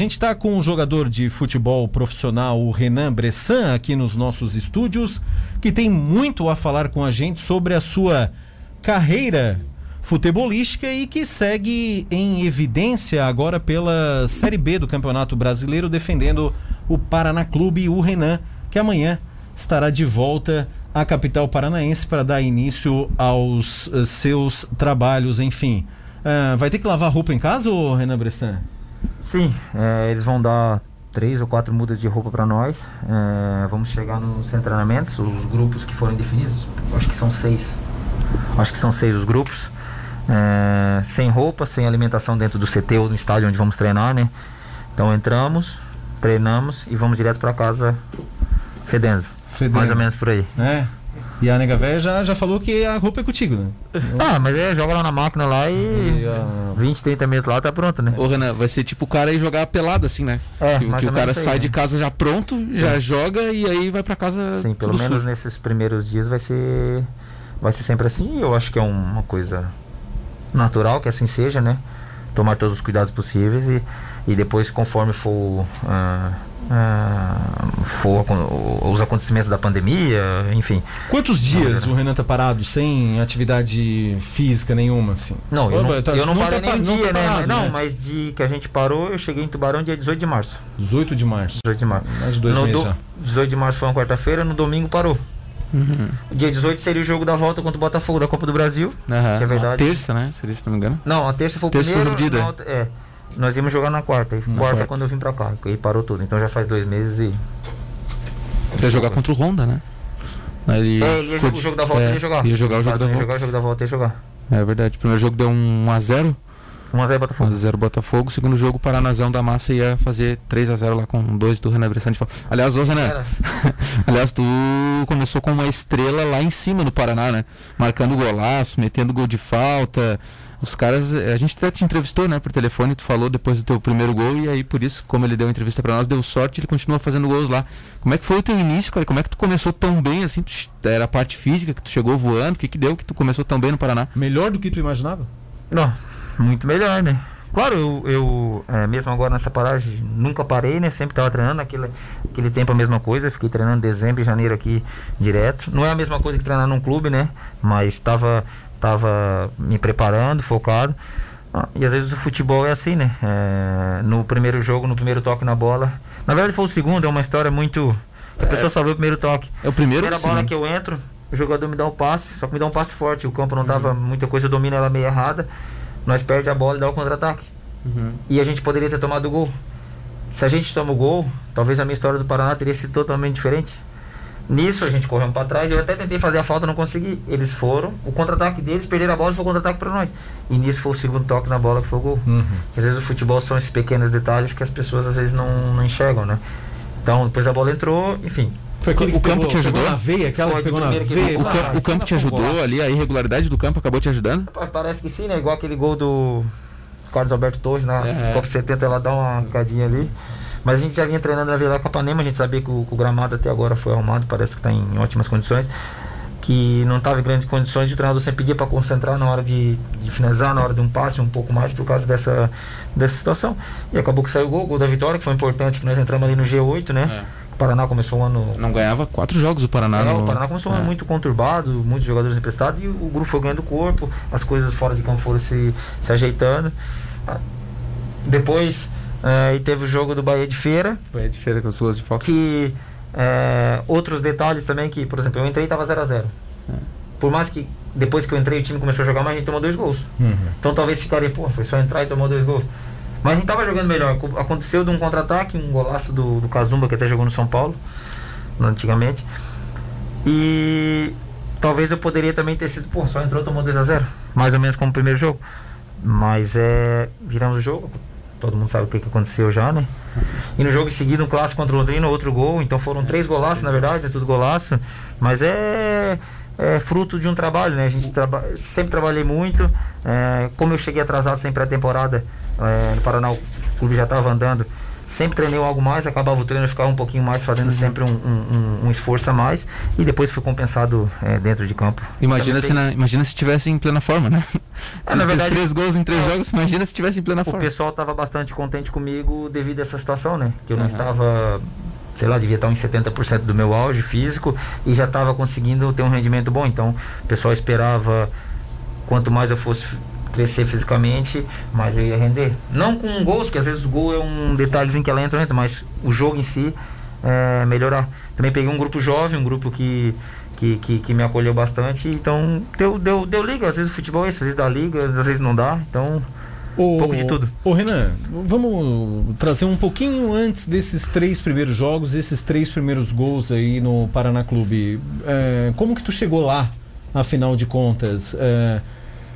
A gente está com um jogador de futebol profissional, o Renan Bressan, aqui nos nossos estúdios, que tem muito a falar com a gente sobre a sua carreira futebolística e que segue em evidência agora pela Série B do Campeonato Brasileiro, defendendo o Paraná Clube, o Renan, que amanhã estará de volta à capital paranaense para dar início aos uh, seus trabalhos, enfim. Uh, vai ter que lavar roupa em casa, ou Renan Bressan? Sim, é, eles vão dar três ou quatro mudas de roupa para nós. É, vamos chegar nos treinamentos, os grupos que foram definidos, acho que são seis. Acho que são seis os grupos. É, sem roupa, sem alimentação dentro do CT ou no estádio onde vamos treinar, né? Então entramos, treinamos e vamos direto para casa fedendo. fedendo. Mais ou menos por aí. É. E a nega velha já, já falou que a roupa é contigo, né? Ah, mas é, joga lá na máquina lá e, e uh... 20, 30 minutos lá tá pronto, né? Ô Renan, vai ser tipo o cara ir jogar pelada assim, né? É, que, que o cara sai aí, de né? casa já pronto, Sim. já joga e aí vai para casa. Sim, pelo menos sujo. nesses primeiros dias vai ser vai ser sempre assim. Eu acho que é uma coisa natural que assim seja, né? Tomar todos os cuidados possíveis e, e depois conforme for uh, uh, for os acontecimentos da pandemia, enfim. Quantos dias não, o Renan tá parado sem atividade física nenhuma, assim? Não, eu não, tá, eu não, não parei tá, nem dia, tá né? Parado, não, né? mas de que a gente parou, eu cheguei em Tubarão dia 18 de março. 18 de março. 18 de março. Mais de dois no meses do, já. 18 de março foi uma quarta-feira, no domingo parou. Uhum. Dia 18 seria o jogo da volta contra o Botafogo da Copa do Brasil. Uhum. Que é verdade. A terça, né? Seria, se não me engano. Não, a terça foi o terça primeiro. Foi no é. Nós íamos jogar na quarta. E quarta, quarta quando eu vim pra cá. E parou tudo. Então já faz dois meses e. Ia jogar contra o Honda, né? Ele é, ele ia jogar o jogo da volta, é, ia jogar. Ia jogar o jogo da volta. Ia jogar o jogo da volta, ia jogar. É verdade. O primeiro jogo deu um 1x0. 1x0 Botafogo. 1x0 Botafogo. Segundo jogo, o Paranazão da Massa ia fazer 3x0 lá com dois do Renan Bressante. Aliás, ô Renan. aliás, tu começou com uma estrela lá em cima no Paraná, né? Marcando golaço, metendo gol de falta. Os caras, a gente até te entrevistou, né, por telefone, tu falou depois do teu primeiro gol e aí por isso, como ele deu a entrevista para nós, deu sorte, ele continua fazendo gols lá. Como é que foi o teu início, cara? Como é que tu começou tão bem assim? Tu, era a parte física que tu chegou voando, o que que deu que tu começou tão bem no Paraná? Melhor do que tu imaginava? Não, muito melhor, né? Claro, eu, eu é, mesmo agora nessa paragem, nunca parei, né? Sempre estava treinando, aquele, aquele tempo a mesma coisa. Fiquei treinando dezembro e janeiro aqui direto. Não é a mesma coisa que treinar num clube, né? Mas estava tava me preparando, focado. Ah, e às vezes o futebol é assim, né? É, no primeiro jogo, no primeiro toque na bola. Na verdade foi o segundo, é uma história muito. A pessoa é, só vê o primeiro toque. É o primeiro Primeira bola que eu entro, o jogador me dá um passe, só que me dá um passe forte. O campo não tava uhum. muita coisa, eu domino ela meio errada nós perde a bola e dá o contra-ataque. Uhum. E a gente poderia ter tomado o gol. Se a gente toma o gol, talvez a minha história do Paraná teria sido totalmente diferente. Nisso a gente correu para trás, eu até tentei fazer a falta, não consegui. Eles foram, o contra-ataque deles, perderam a bola e foi o contra-ataque para nós. E nisso foi o segundo toque na bola que foi o gol. Uhum. às vezes o futebol são esses pequenos detalhes que as pessoas às vezes não, não enxergam, né? Então depois a bola entrou, enfim. Foi aquele o campo pegou, te ajudou? na veia, aquela Foi que pegou na veia. O, campo, o campo te ajudou ali, a irregularidade do campo acabou te ajudando? Parece que sim, né? Igual aquele gol do Carlos Alberto Torres na é. Copa 70, ela dá uma cadinha ali. Mas a gente já vinha treinando na Vila Capanema, a gente sabia que o, que o, gramado até agora foi arrumado, parece que está em ótimas condições. Que não estava em grandes condições, o treinador sempre pedia para concentrar na hora de, de, finalizar, na hora de um passe, um pouco mais, por causa dessa, dessa situação. E acabou que saiu o gol, o gol da vitória, que foi importante, que nós entramos ali no G8, né? É. O Paraná começou um ano. Não ganhava quatro jogos o Paraná. É, no... O Paraná começou um ano é. muito conturbado, muitos jogadores emprestados e o grupo foi ganhando corpo, as coisas fora de campo foram se, se ajeitando. Depois é, teve o jogo do Bahia de Feira. Bahia de Feira com as ruas de foco. Que é, outros detalhes também que, por exemplo, eu entrei e estava 0 a 0 é. Por mais que depois que eu entrei o time começou a jogar, mas a gente tomou dois gols. Uhum. Então talvez ficaria, pô, foi só entrar e tomou dois gols. Mas a gente estava jogando melhor. Aconteceu de um contra-ataque, um golaço do, do Kazumba, que até jogou no São Paulo, antigamente. E talvez eu poderia também ter sido, pô, só entrou, tomou 2 a 0 Mais ou menos como o primeiro jogo. Mas é. Viramos o jogo. Todo mundo sabe o que, que aconteceu já, né? E no jogo seguido, um clássico contra o Londrina, outro gol. Então foram três golaços, na verdade, é tudo golaço. Mas é, é fruto de um trabalho, né? A gente traba sempre trabalhei muito. É, como eu cheguei atrasado sempre a temporada, é, no Paraná o clube já estava andando. sempre treinei algo mais, acabava o treino, eu ficava um pouquinho mais, fazendo uhum. sempre um, um, um, esforço a mais e depois fui compensado é, dentro de campo. Imagina se, na, imagina se tivesse em plena forma, né? É, na verdade, três gols em três é, jogos, imagina se tivesse em plena o forma. O pessoal estava bastante contente comigo devido a essa situação, né? Que eu não estava sei lá, devia estar em 70% do meu auge físico e já estava conseguindo ter um rendimento bom. Então, o pessoal esperava quanto mais eu fosse crescer fisicamente, mais eu ia render. Não com gols, porque às vezes o gol é um detalhezinho que ela entra, entra mas o jogo em si é melhorar. Também peguei um grupo jovem, um grupo que que, que, que, me acolheu bastante. Então, deu, deu, deu liga. Às vezes o futebol é isso, às vezes dá liga, às vezes não dá. Então, o, um pouco de tudo. Ô, Renan, vamos trazer um pouquinho antes desses três primeiros jogos, esses três primeiros gols aí no Paraná Clube. É, como que tu chegou lá, afinal de contas? É,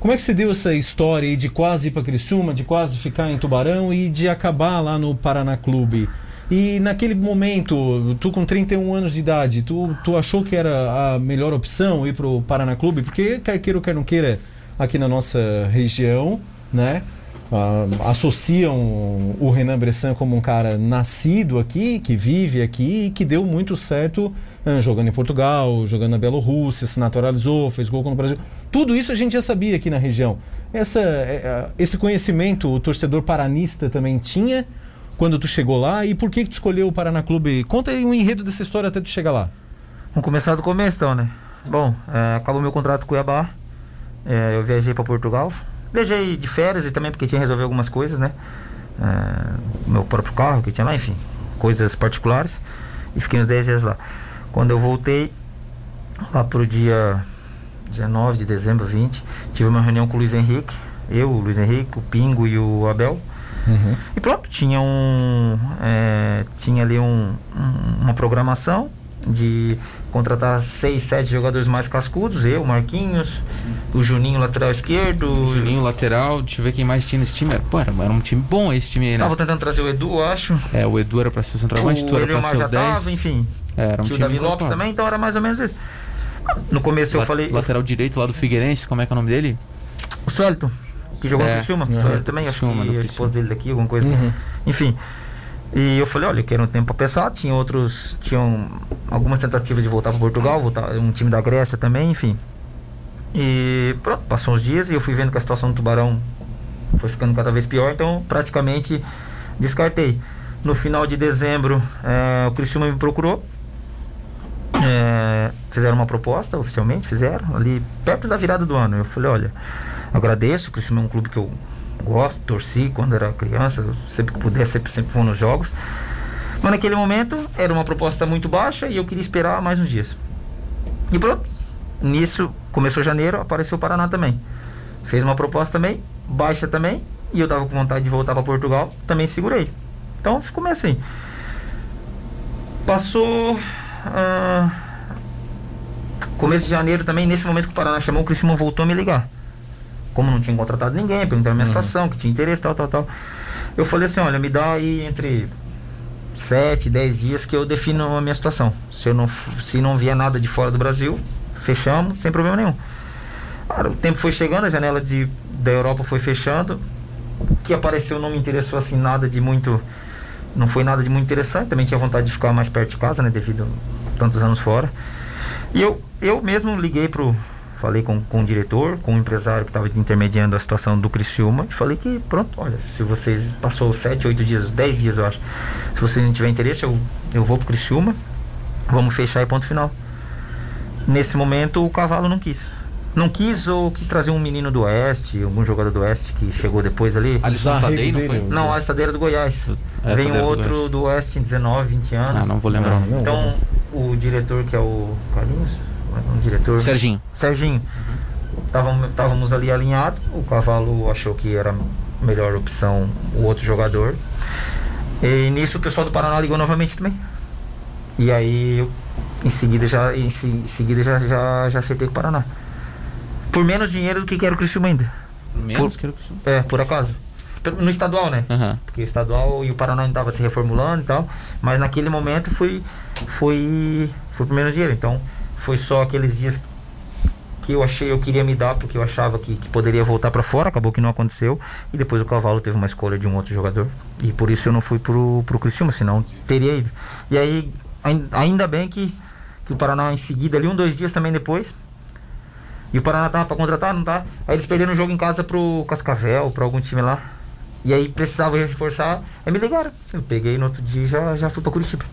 como é que se deu essa história aí de quase ir para Criciúma, de quase ficar em Tubarão e de acabar lá no Paraná Clube? E naquele momento, tu com 31 anos de idade, tu, tu achou que era a melhor opção ir pro Paraná Clube? Porque quer queira ou quer não queira, aqui na nossa região, né? Uh, associam o Renan Bressan como um cara nascido aqui, que vive aqui e que deu muito certo uh, jogando em Portugal, jogando na Bielorrússia, se naturalizou, fez gol no Brasil. Tudo isso a gente já sabia aqui na região. Essa, uh, esse conhecimento o torcedor paranista também tinha quando tu chegou lá e por que, que tu escolheu o Paraná Clube? Conta aí um enredo dessa história até tu chegar lá. Vamos começar do começo então, né? Bom, é, acabou meu contrato com o Cuiabá, é, eu viajei para Portugal, Viajei de férias e também porque tinha que resolver algumas coisas, né? É, meu próprio carro que tinha lá, enfim, coisas particulares. E fiquei uns 10 dias lá. Quando eu voltei, lá pro dia 19 de dezembro, 20, tive uma reunião com o Luiz Henrique. Eu, o Luiz Henrique, o Pingo e o Abel. Uhum. E pronto, tinha um. É, tinha ali um, um, uma programação de contratar seis, sete jogadores mais cascudos, eu, Marquinhos, o Juninho lateral esquerdo. O Juninho lateral, deixa eu ver quem mais tinha nesse time. Pô, era, era um time bom esse time aí, né? Tava tentando trazer o Edu, acho. É, o Edu era pra ser o centroavante, tu era pra ser o 10. Tava, enfim. É, era um Tinha time o Davi Lopes também, então era mais ou menos isso. No começo eu falei. Lateral eu... direito lá do Figueirense, como é que é o nome dele? O Suelton, que jogou é, no Criciúma. Uhum. também, acho que a esposa dele daqui, alguma coisa. Uhum. Enfim. E eu falei, olha, eu quero um tempo para pensar. Tinha outros, tinham algumas tentativas de voltar para Portugal, voltar um time da Grécia também, enfim. E pronto, passou uns dias e eu fui vendo que a situação do Tubarão foi ficando cada vez pior, então praticamente descartei. No final de dezembro, é, o Cristiano me procurou. É, fizeram uma proposta oficialmente, fizeram ali perto da virada do ano. Eu falei, olha, agradeço, o Cristiano é um clube que eu gosto, torci quando era criança, sempre que puder, sempre, sempre vou nos jogos. Mas naquele momento era uma proposta muito baixa e eu queria esperar mais uns dias. E pronto, nisso começou janeiro, apareceu o Paraná também. Fez uma proposta também, baixa também, e eu tava com vontade de voltar para Portugal, também segurei. Então ficou meio assim. Passou. Uh, começo de janeiro também, nesse momento que o Paraná chamou, o Criciúma voltou a me ligar como não tinha contratado ninguém, perguntaram a minha uhum. situação, que tinha interesse, tal, tal, tal. Eu falei assim, olha, me dá aí entre 7, 10 dias que eu defino a minha situação. Se, eu não, se não vier nada de fora do Brasil, fechamos, sem problema nenhum. Cara, o tempo foi chegando, a janela de, da Europa foi fechando. O que apareceu não me interessou assim nada de muito. Não foi nada de muito interessante. Também tinha vontade de ficar mais perto de casa, né? Devido a tantos anos fora. E eu, eu mesmo liguei pro, falei com, com o diretor, com o empresário que estava intermediando a situação do Criciúma e falei que pronto, olha, se vocês passou 7, 8 dias, 10 dias eu acho, se vocês não tiver interesse, eu, eu vou pro Criciúma, vamos fechar e ponto final. Nesse momento o cavalo não quis. Não quis ou quis trazer um menino do Oeste, algum jogador do Oeste que chegou depois ali. Alisson Tadei, não foi? Não, a Estadeira do Goiás. É, Vem outro do, do Oeste em 19, 20 anos. Ah, não vou lembrar. Não, então, o diretor que é o Carlinhos, um diretor. Serginho. Serginho. Estávamos ali alinhados, o cavalo achou que era a melhor opção o outro jogador. E nisso o pessoal do Paraná ligou novamente também. E aí eu, em seguida já em, seguida já, já, já acertei com o Paraná. Por menos dinheiro do que quero o Criciúma ainda. Por menos por, que era o Criciúma? É, por acaso. No estadual, né? Uhum. Porque o estadual e o Paraná ainda estava se reformulando e tal. Mas naquele momento foi, foi, foi por menos dinheiro. Então foi só aqueles dias que eu achei, eu queria me dar porque eu achava que, que poderia voltar para fora, acabou que não aconteceu. E depois o Cavalo teve uma escolha de um outro jogador. E por isso eu não fui pro, pro Criciúma, senão teria ido. E aí, ainda bem que, que o Paraná em seguida, ali um, dois dias também depois, e o Paraná tava pra contratar, não tá? Aí eles perderam o jogo em casa pro Cascavel, pra algum time lá. E aí precisava reforçar, aí me ligaram. Eu peguei no outro dia já, já fui pra Curitiba.